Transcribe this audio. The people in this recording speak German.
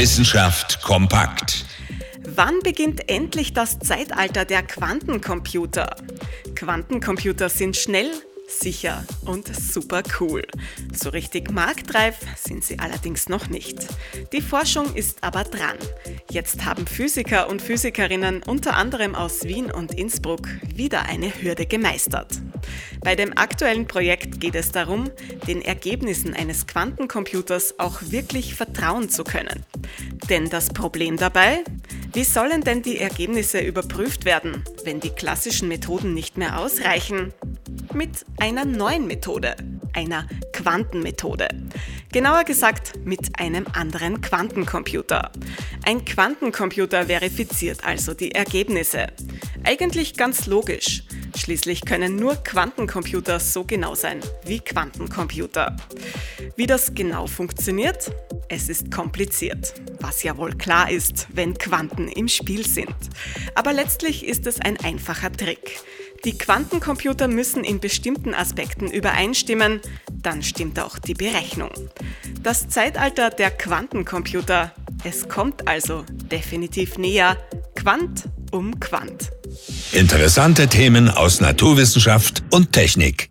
Wissenschaft kompakt. Wann beginnt endlich das Zeitalter der Quantencomputer? Quantencomputer sind schnell, sicher und super cool. So richtig marktreif sind sie allerdings noch nicht. Die Forschung ist aber dran. Jetzt haben Physiker und Physikerinnen unter anderem aus Wien und Innsbruck wieder eine Hürde gemeistert. Bei dem aktuellen Projekt geht es darum, den Ergebnissen eines Quantencomputers auch wirklich vertrauen zu können. Denn das Problem dabei? Wie sollen denn die Ergebnisse überprüft werden, wenn die klassischen Methoden nicht mehr ausreichen? Mit einer neuen Methode, einer Quantenmethode. Genauer gesagt mit einem anderen Quantencomputer. Ein Quantencomputer verifiziert also die Ergebnisse. Eigentlich ganz logisch. Schließlich können nur Quantencomputer so genau sein wie Quantencomputer. Wie das genau funktioniert? Es ist kompliziert, was ja wohl klar ist, wenn Quanten im Spiel sind. Aber letztlich ist es ein einfacher Trick. Die Quantencomputer müssen in bestimmten Aspekten übereinstimmen, dann stimmt auch die Berechnung. Das Zeitalter der Quantencomputer, es kommt also definitiv näher, Quant um Quant. Interessante Themen aus Naturwissenschaft und Technik.